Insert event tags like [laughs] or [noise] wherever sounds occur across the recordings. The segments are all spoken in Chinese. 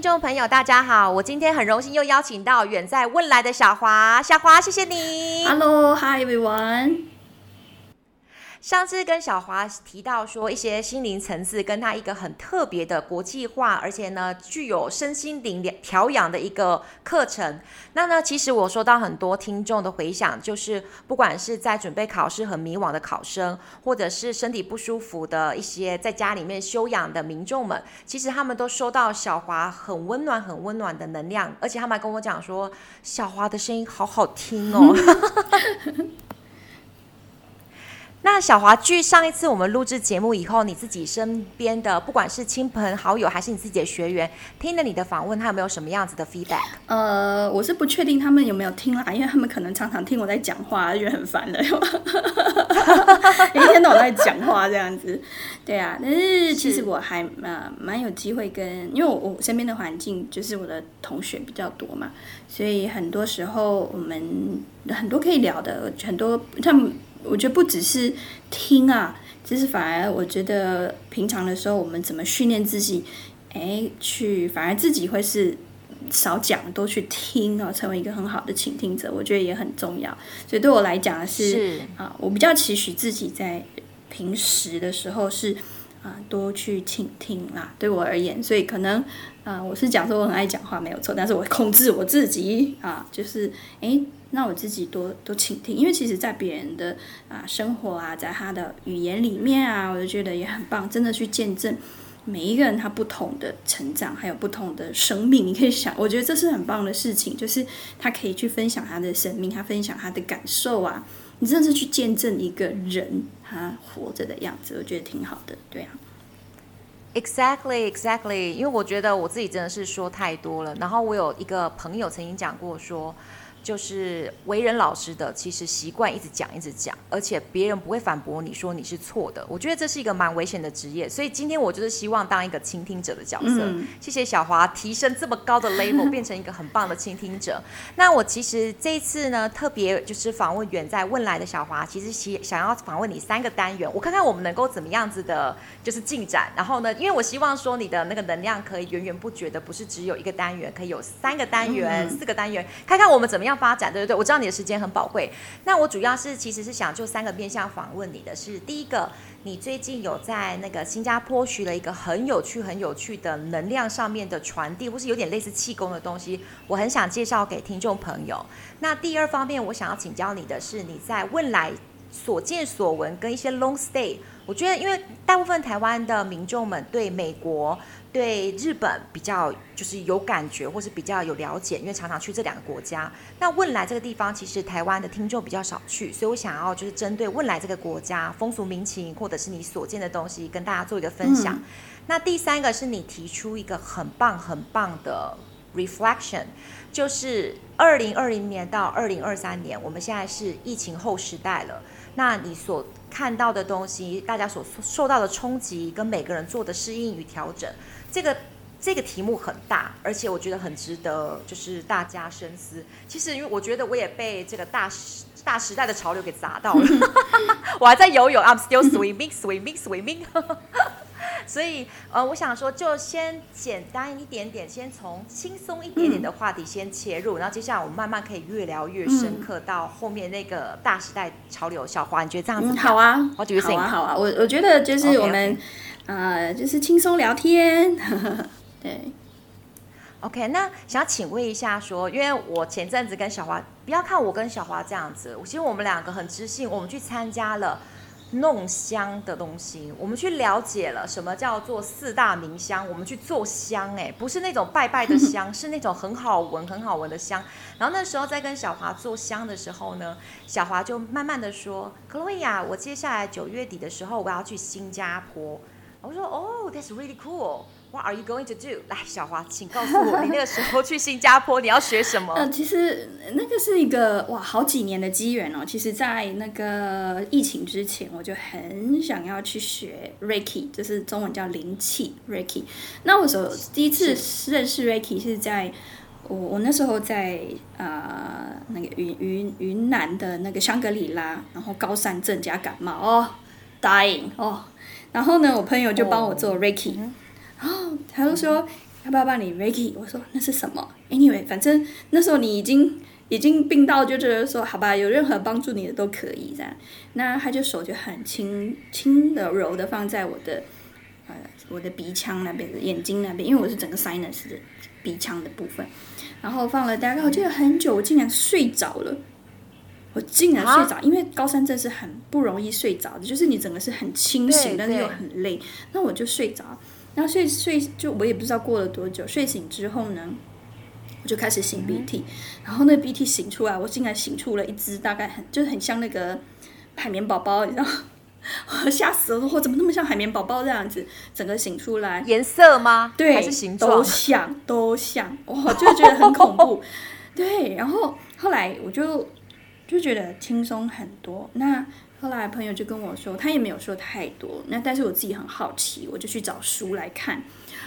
听众朋友，大家好！我今天很荣幸又邀请到远在未来的小华，小华，谢谢你。Hello，Hi everyone。上次跟小华提到说一些心灵层次，跟他一个很特别的国际化，而且呢具有身心灵调养的一个课程。那呢，其实我收到很多听众的回响，就是不管是在准备考试很迷惘的考生，或者是身体不舒服的一些在家里面休养的民众们，其实他们都收到小华很温暖、很温暖的能量，而且他们还跟我讲说，小华的声音好好听哦。那小华，据上一次我们录制节目以后，你自己身边的不管是亲朋好友还是你自己的学员，听了你的访问，他有没有什么样子的 feedback？呃，我是不确定他们有没有听啦，因为他们可能常常听我在讲话，觉得很烦的，[laughs] 一天到晚在讲话这样子。对啊，但是其实我还蛮蛮有机会跟，因为我我身边的环境就是我的同学比较多嘛，所以很多时候我们很多可以聊的，很多他们。我觉得不只是听啊，其实反而我觉得平常的时候，我们怎么训练自己，哎，去反而自己会是少讲，多去听啊，成为一个很好的倾听者，我觉得也很重要。所以对我来讲是，是啊，我比较期许自己在平时的时候是啊，多去倾听啦。对我而言，所以可能啊，我是讲说我很爱讲话没有错，但是我控制我自己啊，就是哎。那我自己多多倾听，因为其实，在别人的啊生活啊，在他的语言里面啊，我就觉得也很棒。真的去见证每一个人他不同的成长，还有不同的生命。你可以想，我觉得这是很棒的事情，就是他可以去分享他的生命，他分享他的感受啊。你真的是去见证一个人他活着的样子，我觉得挺好的。对啊，Exactly, exactly。因为我觉得我自己真的是说太多了。然后我有一个朋友曾经讲过说。就是为人老实的，其实习惯一直讲一直讲，而且别人不会反驳你说你是错的。我觉得这是一个蛮危险的职业，所以今天我就是希望当一个倾听者的角色。嗯、谢谢小华提升这么高的 level，变成一个很棒的倾听者。[laughs] 那我其实这一次呢，特别就是访问远在问来的小华，其实想想要访问你三个单元，我看看我们能够怎么样子的，就是进展。然后呢，因为我希望说你的那个能量可以源源不绝的，不是只有一个单元，可以有三个单元、嗯、四个单元，看看我们怎么样。发展对对对，我知道你的时间很宝贵。那我主要是其实是想就三个面向访问你的是，第一个，你最近有在那个新加坡学了一个很有趣、很有趣的能量上面的传递，或是有点类似气功的东西，我很想介绍给听众朋友。那第二方面，我想要请教你的是，你在未来所见所闻跟一些 long stay，我觉得因为大部分台湾的民众们对美国。对日本比较就是有感觉，或是比较有了解，因为常常去这两个国家。那汶莱这个地方，其实台湾的听众比较少去，所以我想要就是针对汶莱这个国家风俗民情，或者是你所见的东西，跟大家做一个分享。嗯。那第三个是你提出一个很棒很棒的 reflection，就是二零二零年到二零二三年，我们现在是疫情后时代了。那你所看到的东西，大家所受到的冲击，跟每个人做的适应与调整。这个这个题目很大，而且我觉得很值得，就是大家深思。其实，因为我觉得我也被这个大时大时代的潮流给砸到了，[laughs] 我还在游泳，I'm still swimming, swimming, swimming。所以，呃，我想说，就先简单一点点，先从轻松一点点的话题先切入，然后接下来我们慢慢可以越聊越深刻，到后面那个大时代潮流。小华，你觉得这样子好？啊，我觉得好啊，好啊。我我觉得就是我们。Okay, okay. 呃，就是轻松聊天，[laughs] 对。OK，那想要请问一下说，说因为我前阵子跟小华，不要看我跟小华这样子，其实我们两个很知性，我们去参加了弄香的东西，我们去了解了什么叫做四大名香，我们去做香，哎，不是那种拜拜的香，[laughs] 是那种很好闻、很好闻的香。然后那时候在跟小华做香的时候呢，小华就慢慢的说：“Chloe，我接下来九月底的时候我要去新加坡。”我说哦，That's really cool. What are you going to do? 来，小华，请告诉我，你那个时候去新加坡，你要学什么？[laughs] 嗯、呃，其实那个是一个哇，好几年的机缘哦。其实，在那个疫情之前，我就很想要去学 Reiki，就是中文叫灵气 Reiki。那我所第一次认识 Reiki 是在我我那时候在呃那个云云云南的那个香格里拉，然后高山症加感冒哦，dying 哦。然后呢，我朋友就帮我做 Reiki，、oh. 然后他就说：“要不要帮你 Reiki？我说那是什么？Anyway，反正那时候你已经已经病到就觉得说好吧，有任何帮助你的都可以这样。那他就手就很轻轻的柔的放在我的呃我的鼻腔那边的眼睛那边，因为我是整个 sinus 的鼻腔的部分，然后放了大概我记得很久，我竟然睡着了。我竟然睡着，啊、因为高山症是很不容易睡着的，就是你整个是很清醒，但是又很累。那我就睡着，然后睡睡就我也不知道过了多久，睡醒之后呢，我就开始擤鼻涕，嗯、然后那鼻涕擤出来，我竟然擤出了一只大概很就是很像那个海绵宝宝，你知道 [laughs] 吓死了，我怎么那么像海绵宝宝这样子？整个擤出来，颜色吗？对，还是形状？都像都像，我就觉得很恐怖。[laughs] 对，然后后来我就。就觉得轻松很多。那后来朋友就跟我说，他也没有说太多。那但是我自己很好奇，我就去找书来看，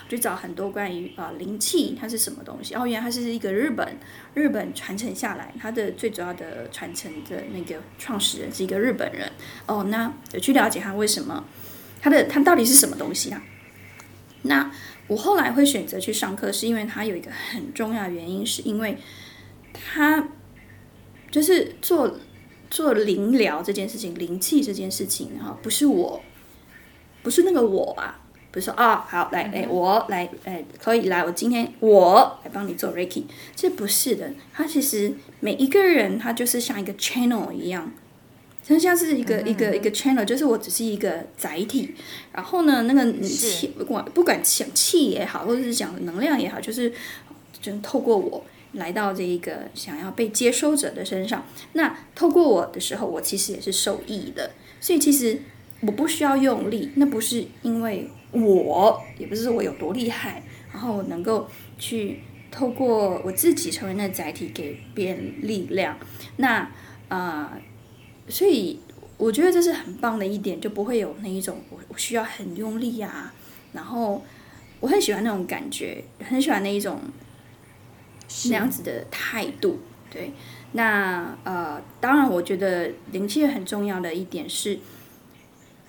就找很多关于啊灵气它是什么东西。哦，原来它是一个日本日本传承下来，它的最主要的传承的那个创始人是一个日本人。哦，那有去了解他为什么，他的他到底是什么东西啊？那我后来会选择去上课，是因为他有一个很重要的原因，是因为他。就是做做灵疗这件事情，灵气这件事情，哈，不是我，不是那个我啊，不是说啊、哦，好来，哎，我来，哎，可以来，我今天我来帮你做 Reiki，这不是的，他其实每一个人，他就是像一个 channel 一样，就像是一个一个一个 channel，就是我只是一个载体，然后呢，那个气不管不管讲气也好，或者是讲能量也好，就是就透过我。来到这一个想要被接收者的身上，那透过我的时候，我其实也是受益的。所以其实我不需要用力，那不是因为我，也不是说我有多厉害，然后能够去透过我自己成为那载体，给别人力量。那啊、所以我觉得这是很棒的一点，就不会有那一种我我需要很用力啊。然后我很喜欢那种感觉，很喜欢那一种。那样子的态度，对，那呃，当然，我觉得灵气很重要的一点是，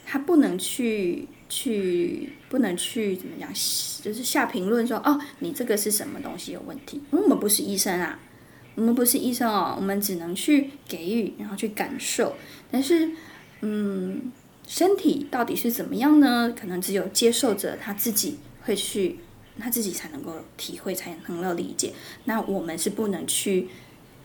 他不能去去，不能去怎么讲，就是下评论说哦，你这个是什么东西有问题。我们不是医生啊，我们不是医生哦，我们只能去给予，然后去感受。但是，嗯，身体到底是怎么样呢？可能只有接受者他自己会去。他自己才能够体会，才能够理解。那我们是不能去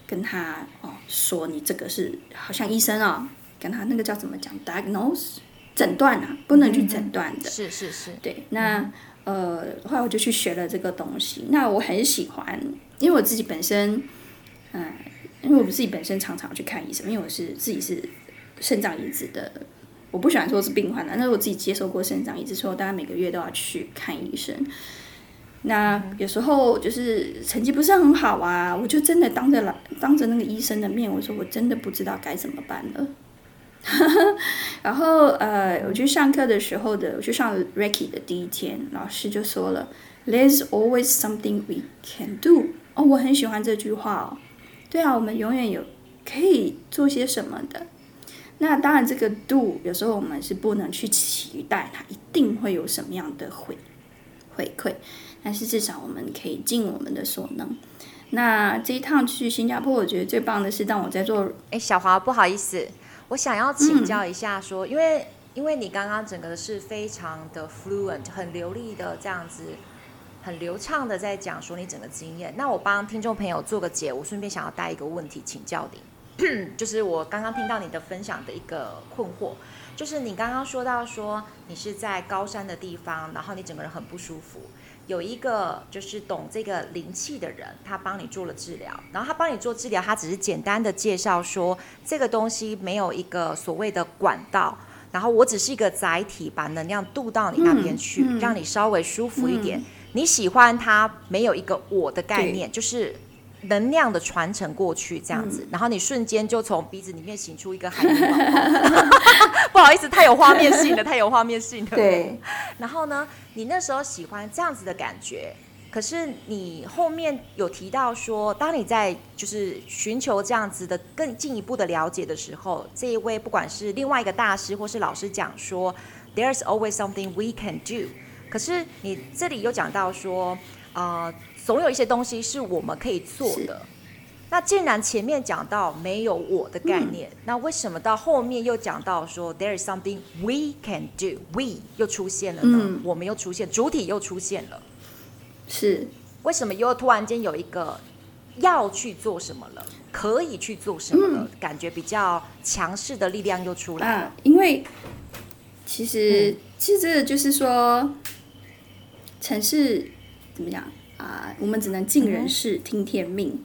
跟他哦说，你这个是好像医生啊、哦，跟他那个叫怎么讲，diagnose 诊断啊，不能去诊断的。是是是，对。那呃，后来我就去学了这个东西。那我很喜欢，因为我自己本身，嗯、呃，因为我自己本身常常去看医生，因为我是自己是肾脏移植的。我不喜欢说是病患的，但是我自己接受过肾脏移植，所以我大概每个月都要去看医生。那有时候就是成绩不是很好啊，我就真的当着老当着那个医生的面，我说我真的不知道该怎么办了。[laughs] 然后呃，我去上课的时候的，我去上 Reiki 的第一天，老师就说了，There's always something we can do。哦，我很喜欢这句话哦。对啊，我们永远有可以做些什么的。那当然，这个 do 有时候我们是不能去期待它一定会有什么样的回回馈。但是至少我们可以尽我们的所能。那这一趟去新加坡，我觉得最棒的是，当我在做……哎，小华，不好意思，我想要请教一下说，因为因为你刚刚整个是非常的 fluent，很流利的这样子，很流畅的在讲说你整个经验。那我帮听众朋友做个解，我顺便想要带一个问题请教你，[clears throat] 就是我刚刚听到你的分享的一个困惑，就是你刚刚说到说你是在高山的地方，然后你整个人很不舒服。有一个就是懂这个灵气的人，他帮你做了治疗，然后他帮你做治疗，他只是简单的介绍说这个东西没有一个所谓的管道，然后我只是一个载体，把能量渡到你那边去，嗯嗯、让你稍微舒服一点。嗯、你喜欢它没有一个我的概念，就是。能量的传承过去，这样子，嗯、然后你瞬间就从鼻子里面醒出一个海绵宝宝。[laughs] 不好意思，太有画面性了，太有画面性了。对。然后呢，你那时候喜欢这样子的感觉，可是你后面有提到说，当你在就是寻求这样子的更进一步的了解的时候，这一位不管是另外一个大师或是老师讲说，There's always something we can do。可是你这里又讲到说。呃，总有一些东西是我们可以做的。那既然前面讲到没有我的概念，嗯、那为什么到后面又讲到说 there is something we can do，we 又出现了呢？嗯、我们又出现，主体又出现了，是。为什么又突然间有一个要去做什么了，可以去做什么了，嗯、感觉比较强势的力量又出来。了？啊、因为其实、嗯、其实这就是说，城市怎么讲啊？我们只能尽人事，嗯、听天命。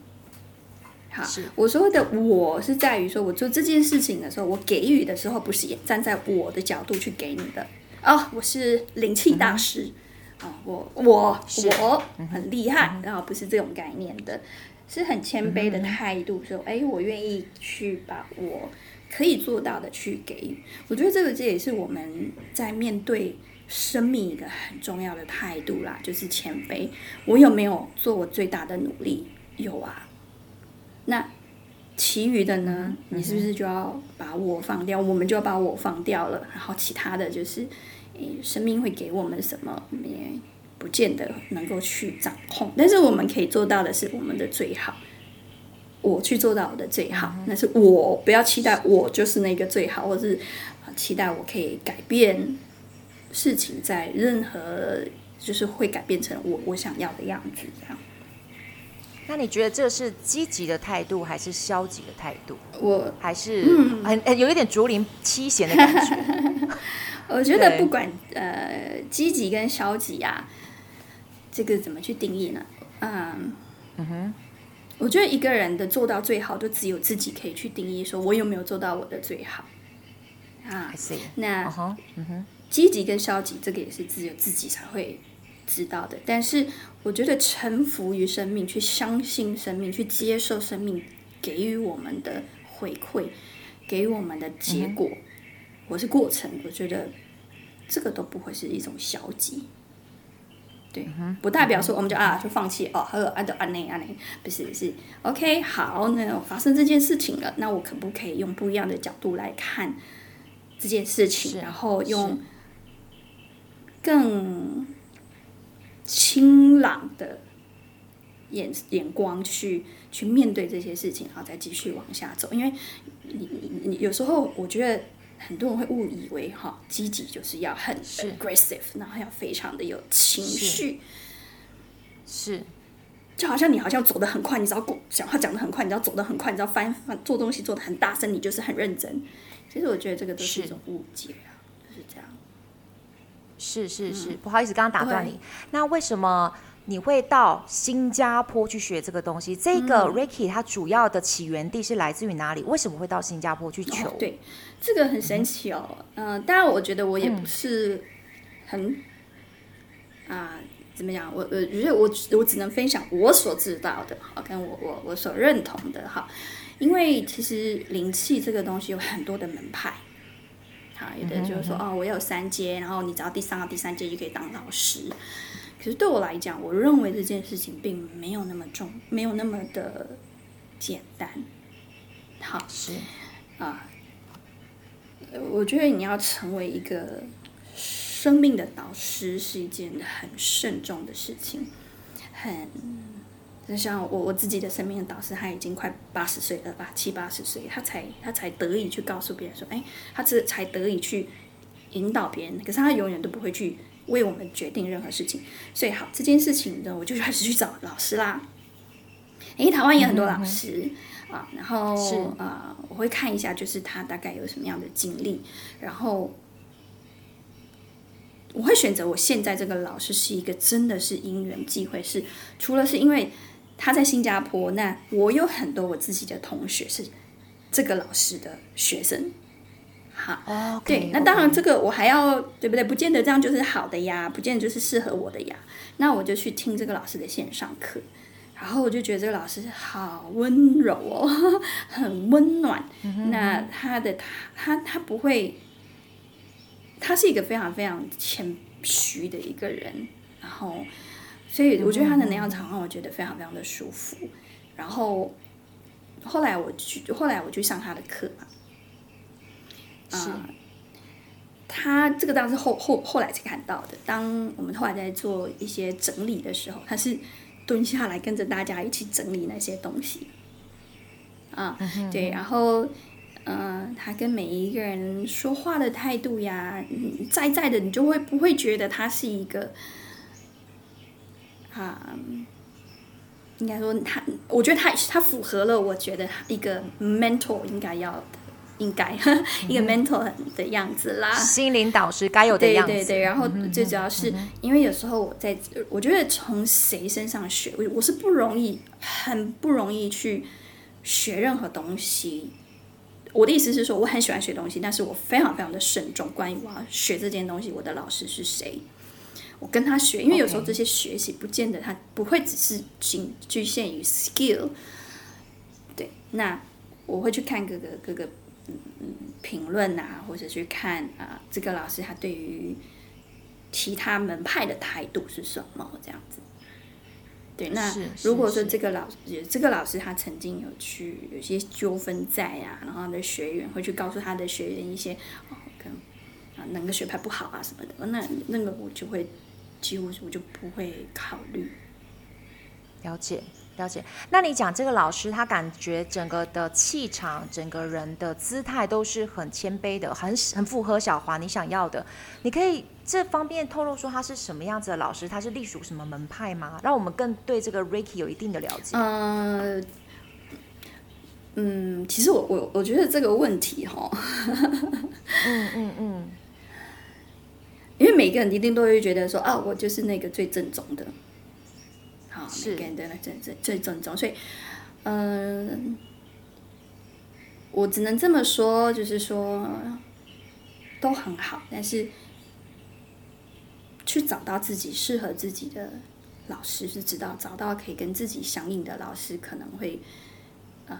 好，我说的我是在于说，我做这件事情的时候，我给予的时候，不是站在我的角度去给你的哦，我是灵气大师啊、嗯哦，我我我很厉害，然后不是这种概念的，是很谦卑的态度，说哎，我愿意去把我可以做到的去给予。我觉得这个这也是我们在面对生命一个很重要的态度啦，就是谦卑。我有没有做我最大的努力？有啊。那其余的呢？你是不是就要把我放掉？我们就要把我放掉了。然后其他的就是，诶，生命会给我们什么？我们也不见得能够去掌控。但是我们可以做到的是我们的最好。我去做到我的最好，那是我不要期待我就是那个最好，或是期待我可以改变事情，在任何就是会改变成我我想要的样子这样。那你觉得这是积极的态度还是消极的态度？我还是很、嗯、有一点竹林七贤的感觉。[laughs] 我觉得不管呃积极跟消极啊，这个怎么去定义呢？嗯嗯哼，我觉得一个人的做到最好，就只有自己可以去定义，说我有没有做到我的最好啊.那嗯哼，积极跟消极，这个也是只有自己才会。知道的，但是我觉得臣服于生命，去相信生命，去接受生命给予我们的回馈，给予我们的结果，或、嗯、是过程，我觉得这个都不会是一种消极。对，不代表说我们就啊就放弃哦，还有按照按内按内，不是不是，OK，好，那发生这件事情了，那我可不可以用不一样的角度来看这件事情，然后用更。清朗的眼眼光去去面对这些事情，然后再继续往下走。因为你你你有时候我觉得很多人会误以为哈，积极就是要很 aggressive，然后要非常的有情绪，是，就好像你好像走得很快，你只要讲话讲得很快，你只要走得很快，你只要翻翻做东西做得很大声，你就是很认真。其实我觉得这个都是一种误解啊，是就是这样。是是是，不好意思，刚刚打断你。那为什么你会到新加坡去学这个东西？这个 Ricky 它主要的起源地是来自于哪里？为什么会到新加坡去求？哦、对，这个很神奇哦。嗯、呃，当然，我觉得我也不是很啊、怎么讲？我我觉得我我只能分享我所知道的，好，跟我我我所认同的哈。因为其实灵气这个东西有很多的门派。好，有的就是说，哦，我有三阶，然后你只要第三个、第三阶就可以当老师。可是对我来讲，我认为这件事情并没有那么重，没有那么的简单。好，是啊，我觉得你要成为一个生命的导师是一件很慎重的事情，很。就像我我自己的生命的导师，他已经快八十岁了吧，七八十岁，他才他才得以去告诉别人说，哎，他这才得以去引导别人。可是他永远都不会去为我们决定任何事情。所以好，这件事情呢，我就开始去找老师啦。诶，台湾也有很多老师、啊，然后是啊，我会看一下，就是他大概有什么样的经历，然后我会选择我现在这个老师是一个真的是因缘际会，是除了是因为。他在新加坡，那我有很多我自己的同学是这个老师的学生，好，okay, 对，那当然这个我还要对不对？不见得这样就是好的呀，不见得就是适合我的呀。那我就去听这个老师的线上课，然后我就觉得这个老师好温柔哦，[laughs] 很温暖。嗯，那他的他他他不会，他是一个非常非常谦虚的一个人，然后。所以我觉得他的能量场让我觉得非常非常的舒服，然后后来我去后来我去上他的课嘛，是，他这个当然是后后后来才看到的。当我们后来在做一些整理的时候，他是蹲下来跟着大家一起整理那些东西。啊，对，然后，嗯、呃，他跟每一个人说话的态度呀，嗯，在在的，你就会不会觉得他是一个，啊，应该说他，我觉得他他符合了，我觉得一个 mentor 应该要的，应该 [laughs] 一个 mentor 的样子啦，心灵导师该有的样子。对对对，然后最主要是因为有时候我在，我觉得从谁身上学，我我是不容易，很不容易去。学任何东西，我的意思是说，我很喜欢学东西，但是我非常非常的慎重。关于我要学这件东西，我的老师是谁？我跟他学，因为有时候这些学习不见得他不会只是仅局限于 skill。对，那我会去看各个各个嗯嗯评论啊，或者去看啊、呃、这个老师他对于其他门派的态度是什么这样子。对，那如果说这个老师，这个老师他曾经有去有些纠纷在啊，然后他的学员会去告诉他的学员一些哦，可能啊哪个学派不好啊什么的，那那个我就会几乎我就不会考虑。了解。了解，那你讲这个老师，他感觉整个的气场，整个人的姿态都是很谦卑的，很很符合小华你想要的。你可以这方面透露说他是什么样子的老师？他是隶属什么门派吗？让我们更对这个 Ricky 有一定的了解。嗯、呃、嗯，其实我我我觉得这个问题哈，嗯 [laughs] 嗯嗯，因为每个人一定都会觉得说啊，我就是那个最正宗的。好，每个人的最最最正宗，所以，嗯、呃，我只能这么说，就是说都很好，但是去找到自己适合自己的老师，是知道找到可以跟自己相应的老师，可能会，呃。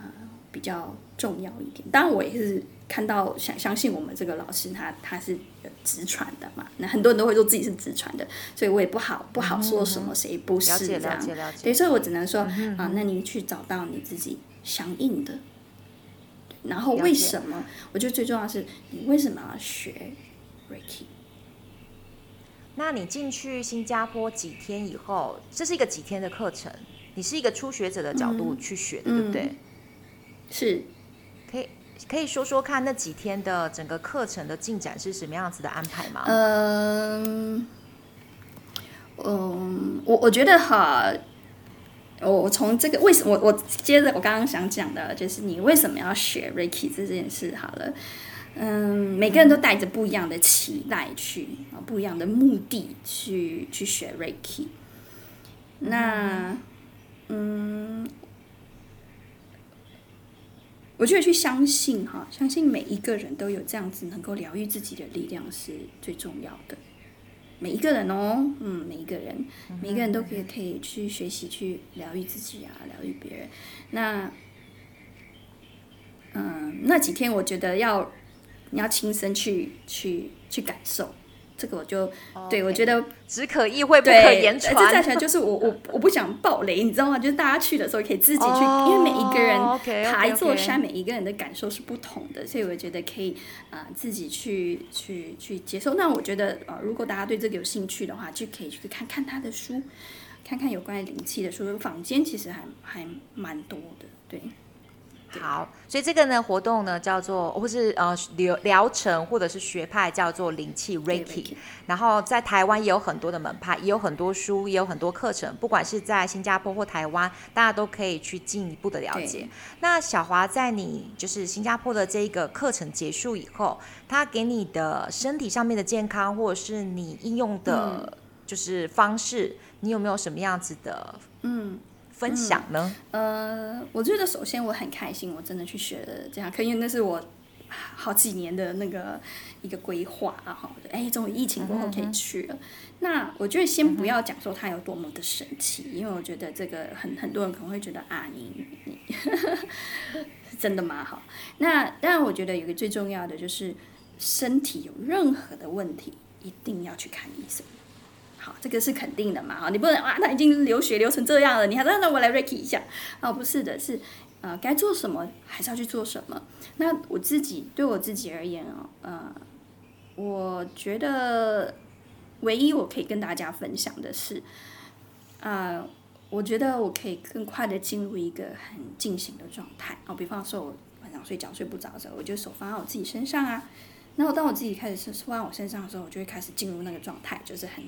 比较重要一点，当然我也是看到想相信我们这个老师他他是直传的嘛，那很多人都会说自己是直传的，所以我也不好不好说什么谁不是这样，了解了解，对，所以我只能说啊，那你去找到你自己相应的，然后为什么？我觉得最重要的是你为什么要学 Reiki？那你进去新加坡几天以后，这是一个几天的课程？你是一个初学者的角度去学的，嗯、对不对？嗯是，可以可以说说看那几天的整个课程的进展是什么样子的安排吗？嗯，嗯，我我觉得哈，我我从这个为什么我我接着我刚刚想讲的就是你为什么要学 Reiki 这件事好了，嗯，每个人都带着不一样的期待去啊，不一样的目的去去学 Reiki，那嗯。我觉得去相信哈，相信每一个人都有这样子能够疗愈自己的力量是最重要的。每一个人哦，嗯，每一个人，每一个人都可以可以去学习去疗愈自己啊，疗愈别人。那，嗯，那几天我觉得要你要亲身去去去感受。这个我就对我觉得只可意会不可言传。这再起来就是我 [laughs] 我我不想爆雷，你知道吗？就是大家去的时候可以自己去，oh, 因为每一个人爬一座山，okay, okay, okay. 每一个人的感受是不同的，所以我觉得可以啊、呃、自己去去去接受。那我觉得啊、呃，如果大家对这个有兴趣的话，就可以去看看他的书，看看有关于灵气的书，坊间其实还还蛮多的，对。好，所以这个呢活动呢叫做，或是呃疗疗程或者是学派叫做灵气 Reiki，然后在台湾也有很多的门派，也有很多书，也有很多课程，不管是在新加坡或台湾，大家都可以去进一步的了解。那小华在你就是新加坡的这个课程结束以后，他给你的身体上面的健康，或者是你应用的，就是方式，嗯、你有没有什么样子的？嗯。分享呢？嗯，呃，我觉得首先我很开心，我真的去学了这样课，因为那是我好几年的那个一个规划啊，哈，哎，终于疫情过后可以去了。嗯、那我觉得先不要讲说它有多么的神奇，嗯、因为我觉得这个很很多人可能会觉得啊，你你 [laughs] 真的吗？好，那当然，我觉得有个最重要的就是身体有任何的问题，一定要去看医生。好，这个是肯定的嘛？哈，你不能啊，他已经流血流成这样了，你还让让我来 Reiki 一下？哦，不是的，是，呃，该做什么还是要去做什么。那我自己对我自己而言哦，呃，我觉得唯一我可以跟大家分享的是，啊、呃，我觉得我可以更快的进入一个很静心的状态。哦，比方说，我晚上睡觉睡不着的时候，我就手放在我自己身上啊。然后当我自己开始放在我身上的时候，我就会开始进入那个状态，就是很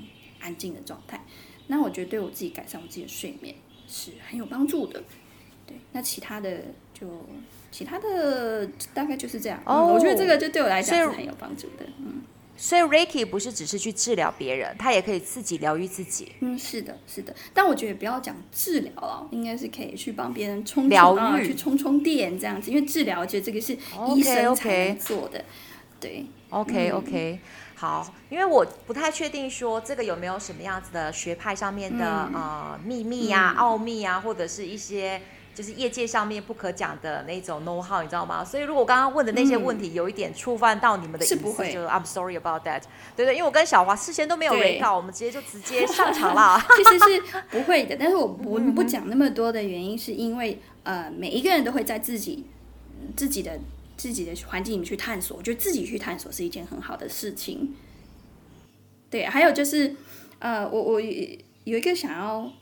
安静的状态。那我觉得对我自己改善我自己的睡眠是很有帮助的。对，那其他的就其他的大概就是这样。哦、嗯，我觉得这个就对我来讲是很有帮助的。嗯，所以 Reiki 不是只是去治疗别人，他也可以自己疗愈自己。嗯，是的，是的。但我觉得不要讲治疗了，应该是可以去帮别人充疗愈、去充充电这样子。因为治疗，我觉得这个是医生才能做的。Okay, okay. 对，OK OK，好，因为我不太确定说这个有没有什么样子的学派上面的、嗯、呃秘密呀、啊、奥秘啊，或者是一些就是业界上面不可讲的那种 know how，你知道吗？所以如果我刚刚问的那些问题有一点触犯到你们的隐私，嗯、就 I'm sorry about that。对对，因为我跟小华事先都没有预告，我们直接就直接上场了。[laughs] 其实是不会的，但是我我们不讲那么多的原因，是因为呃每一个人都会在自己自己的。自己的环境里面去探索，我觉得自己去探索是一件很好的事情。对，还有就是，呃，我我有一个想要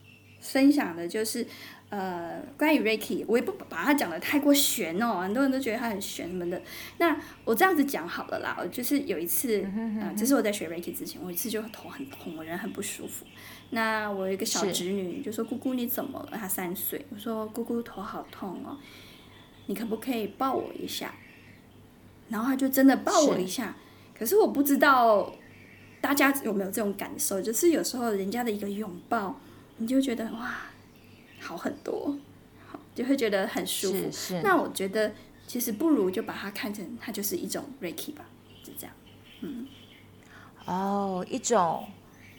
分享的，就是呃，关于 Ricky，我也不把它讲的太过玄哦，很多人都觉得它很玄什么的。那我这样子讲好了啦，就是有一次，嗯、呃，这是我在学 Ricky 之前，我一次就头很痛，我人很不舒服。那我有一个小侄女就说：“姑姑你怎么了？”她三岁，我说：“姑姑头好痛哦，你可不可以抱我一下？”然后他就真的抱我一下，是，可是我不知道大家有没有这种感受，就是有时候人家的一个拥抱，你就觉得哇，好很多，好，就会觉得很舒服。是是。那我觉得其实不如就把它看成它就是一种 Reiki 吧，就这样。嗯。哦，一种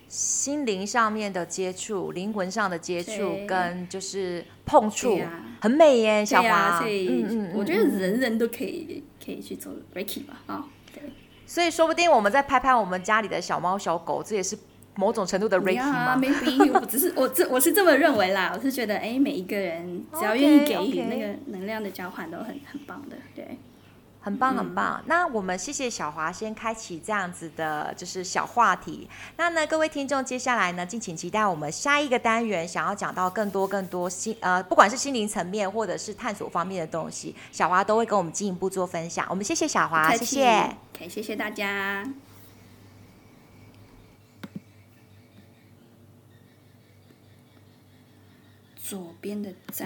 心灵上面的接触，灵魂上的接触，跟就是碰触，啊、很美耶，小华。所以，嗯嗯，我觉得人人都可以。可以去做 Reiki 吧，啊、哦，对，所以说不定我们再拍拍我们家里的小猫小狗，这也是某种程度的 Reiki 吗？Maybe，我只是 [laughs] 我这我是这么认为啦，我是觉得哎，每一个人只要愿意给予那个能量的交换，都很很棒的，对。很棒，很棒。嗯、那我们谢谢小华先开启这样子的，就是小话题。那呢，各位听众，接下来呢，敬请期待我们下一个单元，想要讲到更多更多心呃，不管是心灵层面或者是探索方面的东西，小华都会跟我们进一步做分享。我们谢谢小华，谢谢，谢谢大家。左边的赞。